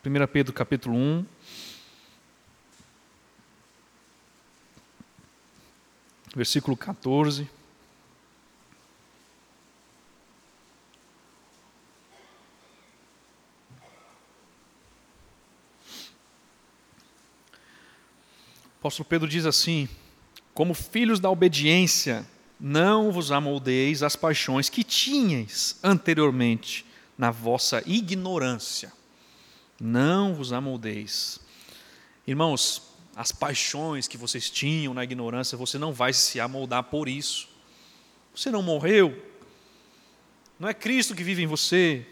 Speaker 1: 1 Pedro capítulo 1. Versículo 14. apóstolo Pedro diz assim: Como filhos da obediência, não vos amoldeis às paixões que tinhais anteriormente na vossa ignorância. Não vos amoldeis. Irmãos, as paixões que vocês tinham na ignorância, você não vai se amoldar por isso. Você não morreu. Não é Cristo que vive em você.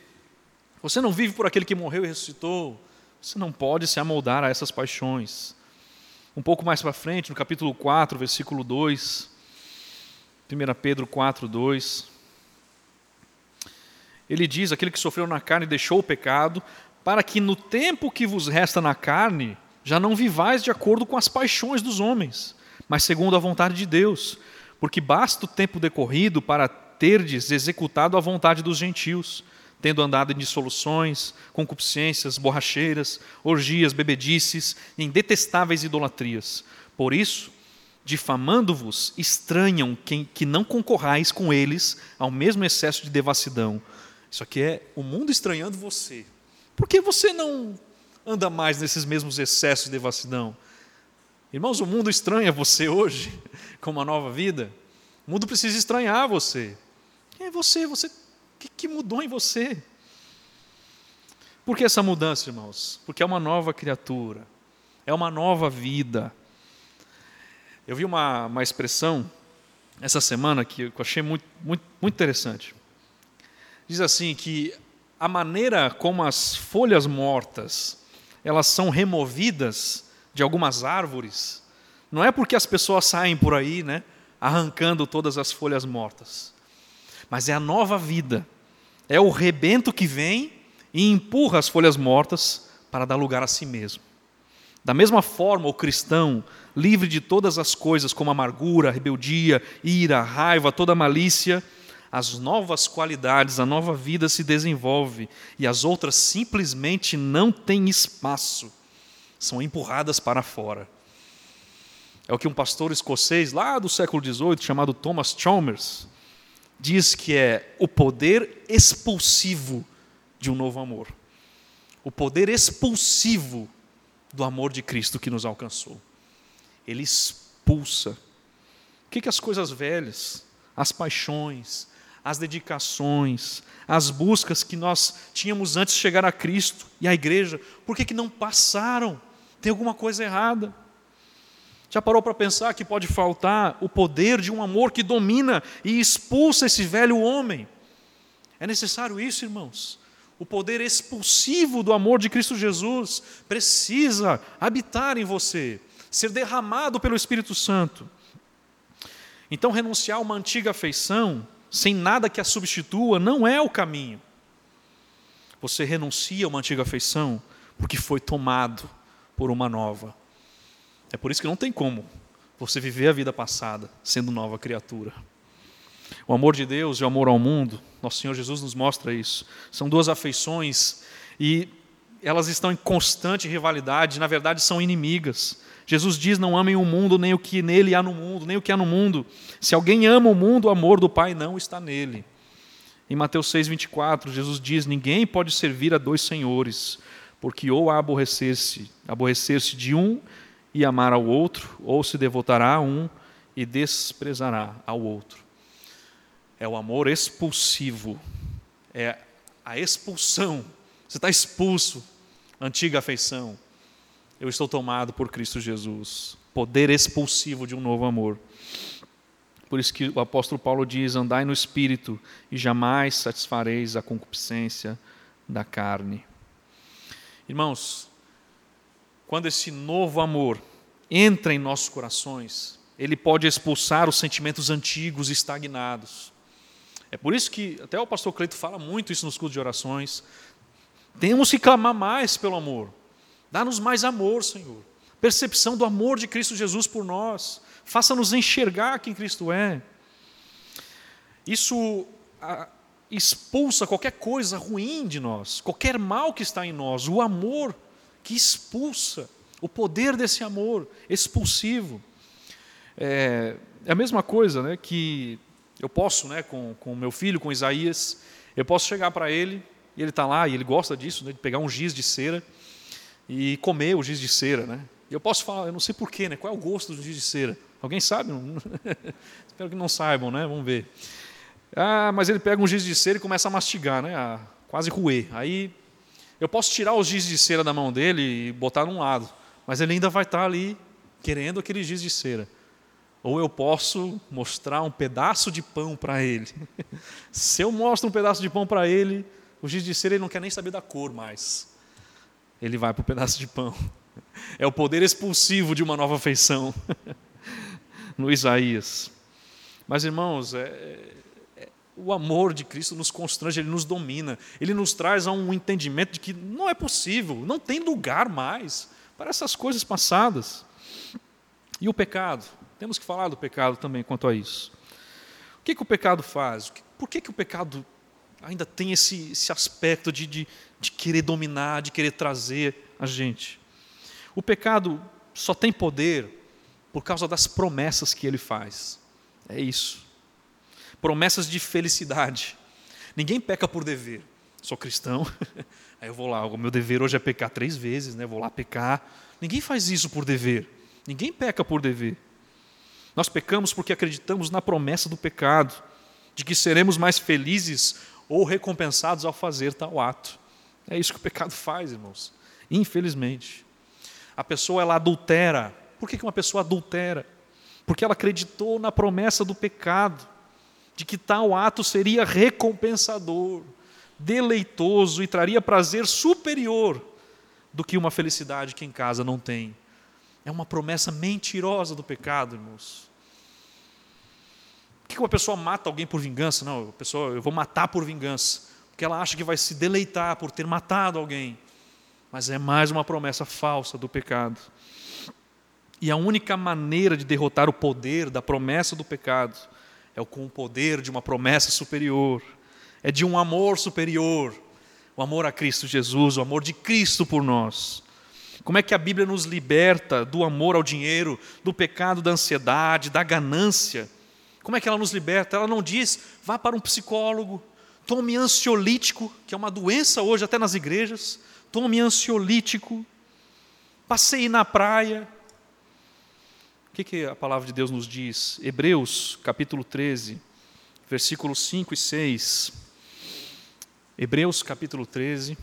Speaker 1: Você não vive por aquele que morreu e ressuscitou. Você não pode se amoldar a essas paixões. Um pouco mais para frente, no capítulo 4, versículo 2, 1 Pedro 4, 2, ele diz: Aquele que sofreu na carne deixou o pecado, para que no tempo que vos resta na carne, já não vivais de acordo com as paixões dos homens, mas segundo a vontade de Deus, porque basta o tempo decorrido para terdes executado a vontade dos gentios tendo andado em dissoluções, concupiscências, borracheiras, orgias, bebedices, em detestáveis idolatrias. Por isso, difamando-vos, estranham quem, que não concorrais com eles ao mesmo excesso de devassidão. Isso aqui é o mundo estranhando você. Por que você não anda mais nesses mesmos excessos de devassidão? Irmãos, o mundo estranha você hoje com uma nova vida. O mundo precisa estranhar você. Quem é você? Você que, que mudou em você? Por que essa mudança, irmãos? Porque é uma nova criatura, é uma nova vida. Eu vi uma, uma expressão essa semana que eu achei muito, muito, muito interessante. Diz assim que a maneira como as folhas mortas elas são removidas de algumas árvores não é porque as pessoas saem por aí, né, arrancando todas as folhas mortas mas é a nova vida. É o rebento que vem e empurra as folhas mortas para dar lugar a si mesmo. Da mesma forma, o cristão, livre de todas as coisas como amargura, rebeldia, ira, raiva, toda malícia, as novas qualidades, a nova vida se desenvolve e as outras simplesmente não têm espaço, são empurradas para fora. É o que um pastor escocês lá do século XVIII, chamado Thomas Chalmers, diz que é o poder expulsivo de um novo amor. O poder expulsivo do amor de Cristo que nos alcançou. Ele expulsa. O que, que as coisas velhas, as paixões, as dedicações, as buscas que nós tínhamos antes de chegar a Cristo e à igreja, por que, que não passaram? Tem alguma coisa errada. Já parou para pensar que pode faltar o poder de um amor que domina e expulsa esse velho homem? É necessário isso, irmãos. O poder expulsivo do amor de Cristo Jesus precisa habitar em você, ser derramado pelo Espírito Santo. Então, renunciar a uma antiga afeição, sem nada que a substitua, não é o caminho. Você renuncia a uma antiga afeição porque foi tomado por uma nova. É por isso que não tem como você viver a vida passada sendo nova criatura. O amor de Deus e o amor ao mundo, nosso Senhor Jesus nos mostra isso. São duas afeições e elas estão em constante rivalidade, na verdade são inimigas. Jesus diz: Não amem o mundo, nem o que nele há no mundo, nem o que há no mundo. Se alguém ama o mundo, o amor do Pai não está nele. Em Mateus 6,24, Jesus diz: Ninguém pode servir a dois senhores, porque ou aborrecer-se aborrecer -se de um e amar ao outro, ou se devotará a um e desprezará ao outro. É o amor expulsivo, é a expulsão. Você está expulso, antiga afeição. Eu estou tomado por Cristo Jesus. Poder expulsivo de um novo amor. Por isso que o apóstolo Paulo diz: andai no espírito e jamais satisfareis a concupiscência da carne. Irmãos, quando esse novo amor entra em nossos corações, ele pode expulsar os sentimentos antigos estagnados. É por isso que até o pastor Cleito fala muito isso nos cultos de orações. Temos que clamar mais pelo amor. Dá-nos mais amor, Senhor. Percepção do amor de Cristo Jesus por nós. Faça-nos enxergar quem Cristo é. Isso expulsa qualquer coisa ruim de nós, qualquer mal que está em nós, o amor que expulsa, o poder desse amor expulsivo. É, é a mesma coisa né, que eu posso, né, com o meu filho, com Isaías, eu posso chegar para ele, e ele está lá, e ele gosta disso, né, de pegar um giz de cera e comer o giz de cera. Né? E eu posso falar, eu não sei porquê, né, qual é o gosto do giz de cera? Alguém sabe? Espero que não saibam, né? Vamos ver. Ah, mas ele pega um giz de cera e começa a mastigar, né? A quase roer. Aí eu posso tirar os giz de cera da mão dele e botar num lado, mas ele ainda vai estar ali querendo aquele giz de cera. Ou eu posso mostrar um pedaço de pão para ele. Se eu mostro um pedaço de pão para ele, o giz de cera ele não quer nem saber da cor mais. Ele vai para o pedaço de pão. É o poder expulsivo de uma nova feição. No Isaías. Mas, irmãos, é, o amor de Cristo nos constrange, ele nos domina, ele nos traz a um entendimento de que não é possível, não tem lugar mais para essas coisas passadas. E o pecado? Temos que falar do pecado também quanto a isso. O que, que o pecado faz? Por que, que o pecado ainda tem esse, esse aspecto de, de, de querer dominar, de querer trazer a gente? O pecado só tem poder por causa das promessas que ele faz. É isso promessas de felicidade. Ninguém peca por dever. Sou cristão, aí eu vou lá, o meu dever hoje é pecar três vezes, né? vou lá pecar. Ninguém faz isso por dever. Ninguém peca por dever. Nós pecamos porque acreditamos na promessa do pecado, de que seremos mais felizes ou recompensados ao fazer tal ato. É isso que o pecado faz, irmãos. Infelizmente. A pessoa ela adultera. Por que uma pessoa adultera? Porque ela acreditou na promessa do pecado de que tal ato seria recompensador, deleitoso e traria prazer superior do que uma felicidade que em casa não tem. É uma promessa mentirosa do pecado, irmãos. Por que uma pessoa mata alguém por vingança? Não, a pessoa, eu vou matar por vingança, porque ela acha que vai se deleitar por ter matado alguém. Mas é mais uma promessa falsa do pecado. E a única maneira de derrotar o poder da promessa do pecado é com o poder de uma promessa superior, é de um amor superior, o amor a Cristo Jesus, o amor de Cristo por nós. Como é que a Bíblia nos liberta do amor ao dinheiro, do pecado da ansiedade, da ganância? Como é que ela nos liberta? Ela não diz, vá para um psicólogo, tome ansiolítico, que é uma doença hoje até nas igrejas, tome ansiolítico, passeie na praia, que, que a palavra de Deus nos diz? Hebreus, capítulo 13, versículos 5 e 6. Hebreus, capítulo 13.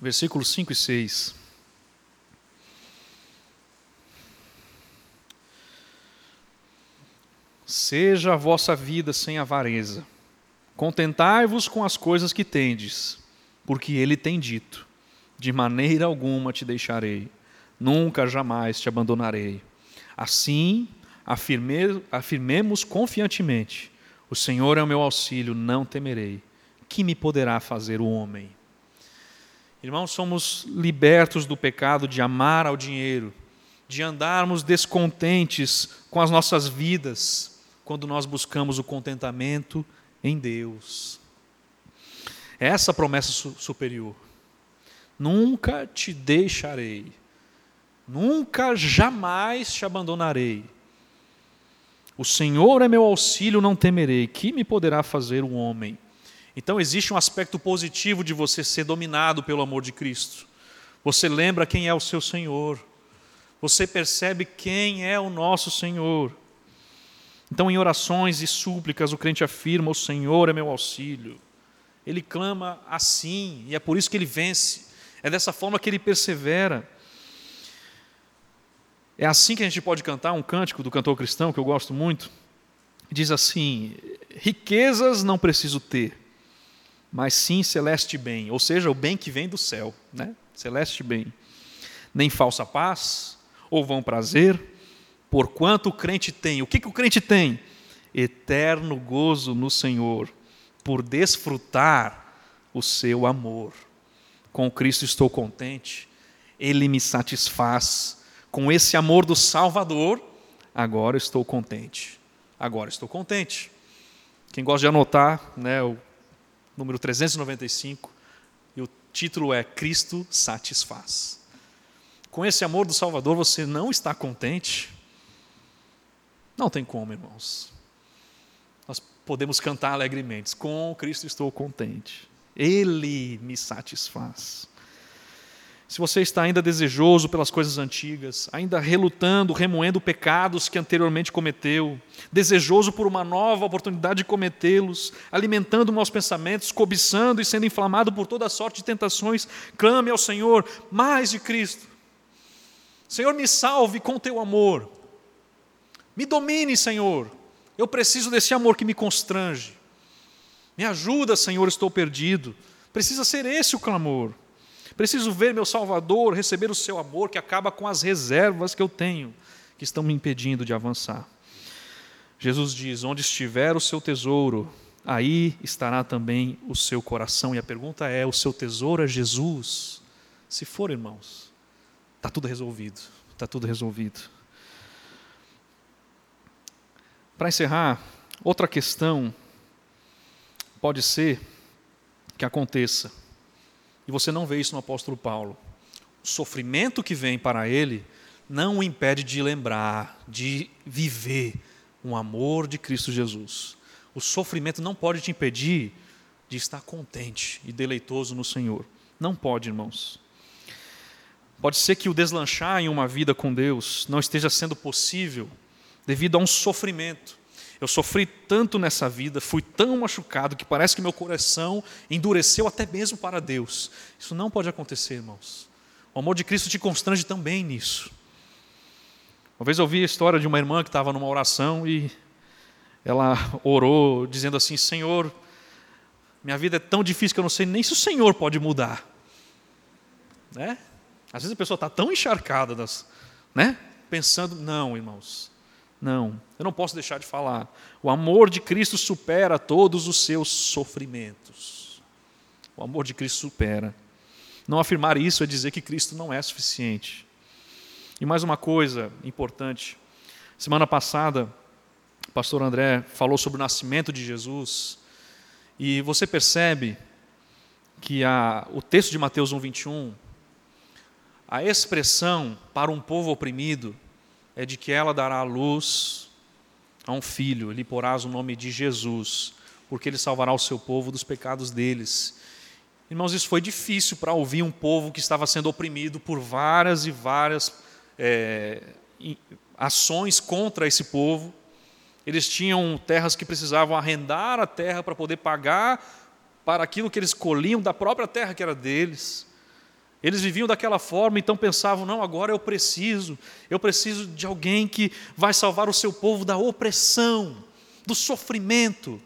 Speaker 1: Versículos 5 e 6. Seja a vossa vida sem avareza, contentai-vos com as coisas que tendes, porque ele tem dito: de maneira alguma te deixarei, nunca jamais te abandonarei. Assim, afirme, afirmemos confiantemente: O Senhor é o meu auxílio, não temerei. Que me poderá fazer o homem? Irmãos, somos libertos do pecado de amar ao dinheiro, de andarmos descontentes com as nossas vidas, quando nós buscamos o contentamento em Deus. É essa promessa superior. Nunca te deixarei, nunca jamais te abandonarei. O Senhor é meu auxílio, não temerei. Que me poderá fazer o um homem? Então existe um aspecto positivo de você ser dominado pelo amor de Cristo. Você lembra quem é o seu Senhor. Você percebe quem é o nosso Senhor. Então, em orações e súplicas, o crente afirma: O Senhor é meu auxílio. Ele clama assim, e é por isso que ele vence. É dessa forma que ele persevera. É assim que a gente pode cantar um cântico do cantor cristão, que eu gosto muito. Diz assim: Riquezas não preciso ter mas sim celeste bem, ou seja, o bem que vem do céu, né? celeste bem. Nem falsa paz, ou vão prazer, porquanto o crente tem. O que, que o crente tem? Eterno gozo no Senhor, por desfrutar o seu amor. Com Cristo estou contente, Ele me satisfaz. Com esse amor do Salvador, agora estou contente. Agora estou contente. Quem gosta de anotar, né, o número 395, e o título é Cristo satisfaz. Com esse amor do Salvador você não está contente? Não tem como, irmãos. Nós podemos cantar alegremente: Com Cristo estou contente. Ele me satisfaz. Se você está ainda desejoso pelas coisas antigas, ainda relutando, remoendo pecados que anteriormente cometeu, desejoso por uma nova oportunidade de cometê-los, alimentando maus pensamentos, cobiçando e sendo inflamado por toda sorte de tentações, clame ao Senhor mais de Cristo. Senhor, me salve com teu amor. Me domine, Senhor. Eu preciso desse amor que me constrange. Me ajuda, Senhor, estou perdido. Precisa ser esse o clamor. Preciso ver meu Salvador, receber o seu amor que acaba com as reservas que eu tenho, que estão me impedindo de avançar. Jesus diz: Onde estiver o seu tesouro, aí estará também o seu coração. E a pergunta é: o seu tesouro é Jesus? Se for, irmãos, está tudo resolvido. Está tudo resolvido. Para encerrar, outra questão pode ser que aconteça e você não vê isso no apóstolo Paulo. O sofrimento que vem para ele não o impede de lembrar, de viver um amor de Cristo Jesus. O sofrimento não pode te impedir de estar contente e deleitoso no Senhor. Não pode, irmãos. Pode ser que o deslanchar em uma vida com Deus não esteja sendo possível devido a um sofrimento eu sofri tanto nessa vida, fui tão machucado que parece que meu coração endureceu até mesmo para Deus. Isso não pode acontecer, irmãos. O amor de Cristo te constrange também nisso. Uma vez eu ouvi a história de uma irmã que estava numa oração e ela orou dizendo assim: Senhor, minha vida é tão difícil que eu não sei nem se o Senhor pode mudar. Né? Às vezes a pessoa está tão encharcada, das, né? pensando, não, irmãos, não, eu não posso deixar de falar. O amor de Cristo supera todos os seus sofrimentos. O amor de Cristo supera. Não afirmar isso é dizer que Cristo não é suficiente. E mais uma coisa importante. Semana passada, o pastor André falou sobre o nascimento de Jesus. E você percebe que a, o texto de Mateus 1,21, a expressão para um povo oprimido, é de que ela dará a luz a um filho, lhe porás o nome de Jesus, porque ele salvará o seu povo dos pecados deles. Irmãos, isso foi difícil para ouvir um povo que estava sendo oprimido por várias e várias é, ações contra esse povo. Eles tinham terras que precisavam arrendar a terra para poder pagar para aquilo que eles colhiam da própria terra que era deles. Eles viviam daquela forma, então pensavam: não, agora eu preciso, eu preciso de alguém que vai salvar o seu povo da opressão, do sofrimento.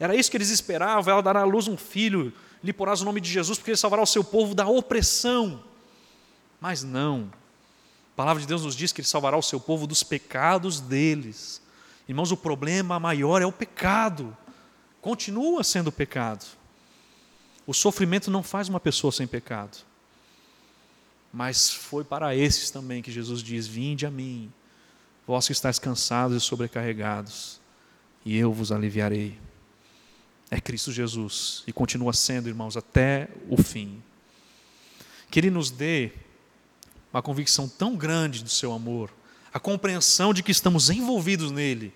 Speaker 1: Era isso que eles esperavam: ela dará à luz um filho, lhe porás o nome de Jesus, porque ele salvará o seu povo da opressão. Mas não. A palavra de Deus nos diz que Ele salvará o seu povo dos pecados deles. Irmãos, o problema maior é o pecado. Continua sendo pecado. O sofrimento não faz uma pessoa sem pecado. Mas foi para esses também que Jesus diz: Vinde a mim, vós que estáis cansados e sobrecarregados, e eu vos aliviarei. É Cristo Jesus e continua sendo, irmãos, até o fim. Que Ele nos dê uma convicção tão grande do Seu amor, a compreensão de que estamos envolvidos nele,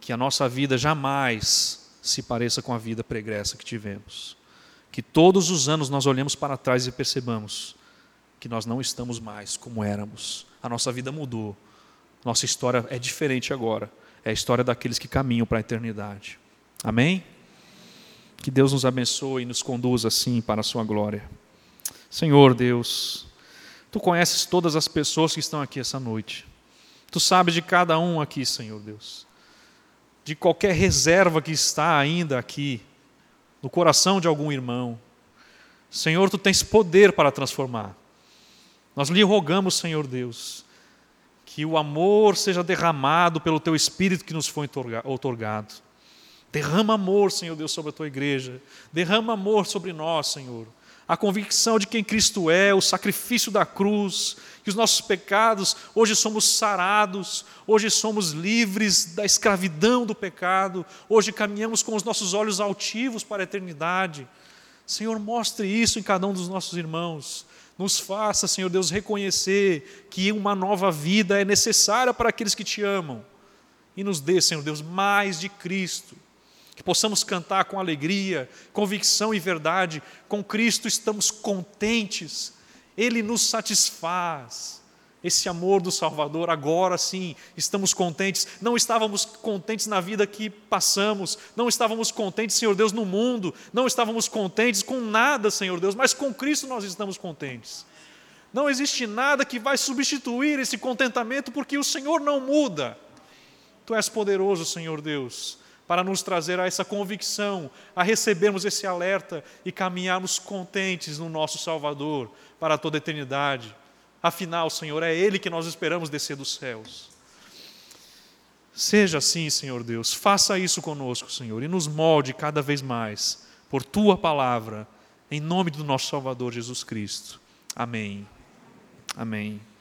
Speaker 1: que a nossa vida jamais se pareça com a vida pregressa que tivemos. Que todos os anos nós olhemos para trás e percebamos que nós não estamos mais como éramos. A nossa vida mudou. Nossa história é diferente agora. É a história daqueles que caminham para a eternidade. Amém? Que Deus nos abençoe e nos conduza assim para a sua glória. Senhor Deus, tu conheces todas as pessoas que estão aqui essa noite. Tu sabes de cada um aqui, Senhor Deus. De qualquer reserva que está ainda aqui no coração de algum irmão. Senhor, tu tens poder para transformar. Nós lhe rogamos, Senhor Deus, que o amor seja derramado pelo teu Espírito que nos foi otorgado. Derrama amor, Senhor Deus, sobre a tua igreja. Derrama amor sobre nós, Senhor. A convicção de quem Cristo é, o sacrifício da cruz, que os nossos pecados, hoje somos sarados, hoje somos livres da escravidão do pecado, hoje caminhamos com os nossos olhos altivos para a eternidade. Senhor, mostre isso em cada um dos nossos irmãos. Nos faça, Senhor Deus, reconhecer que uma nova vida é necessária para aqueles que te amam. E nos dê, Senhor Deus, mais de Cristo. Que possamos cantar com alegria, convicção e verdade. Com Cristo estamos contentes, Ele nos satisfaz esse amor do Salvador, agora sim estamos contentes. Não estávamos contentes na vida que passamos, não estávamos contentes, Senhor Deus, no mundo, não estávamos contentes com nada, Senhor Deus, mas com Cristo nós estamos contentes. Não existe nada que vai substituir esse contentamento, porque o Senhor não muda. Tu és poderoso, Senhor Deus, para nos trazer a essa convicção, a recebermos esse alerta e caminharmos contentes no nosso Salvador para toda a eternidade. Afinal, Senhor, é Ele que nós esperamos descer dos céus. Seja assim, Senhor Deus, faça isso conosco, Senhor, e nos molde cada vez mais por Tua palavra, em nome do nosso Salvador Jesus Cristo. Amém. Amém.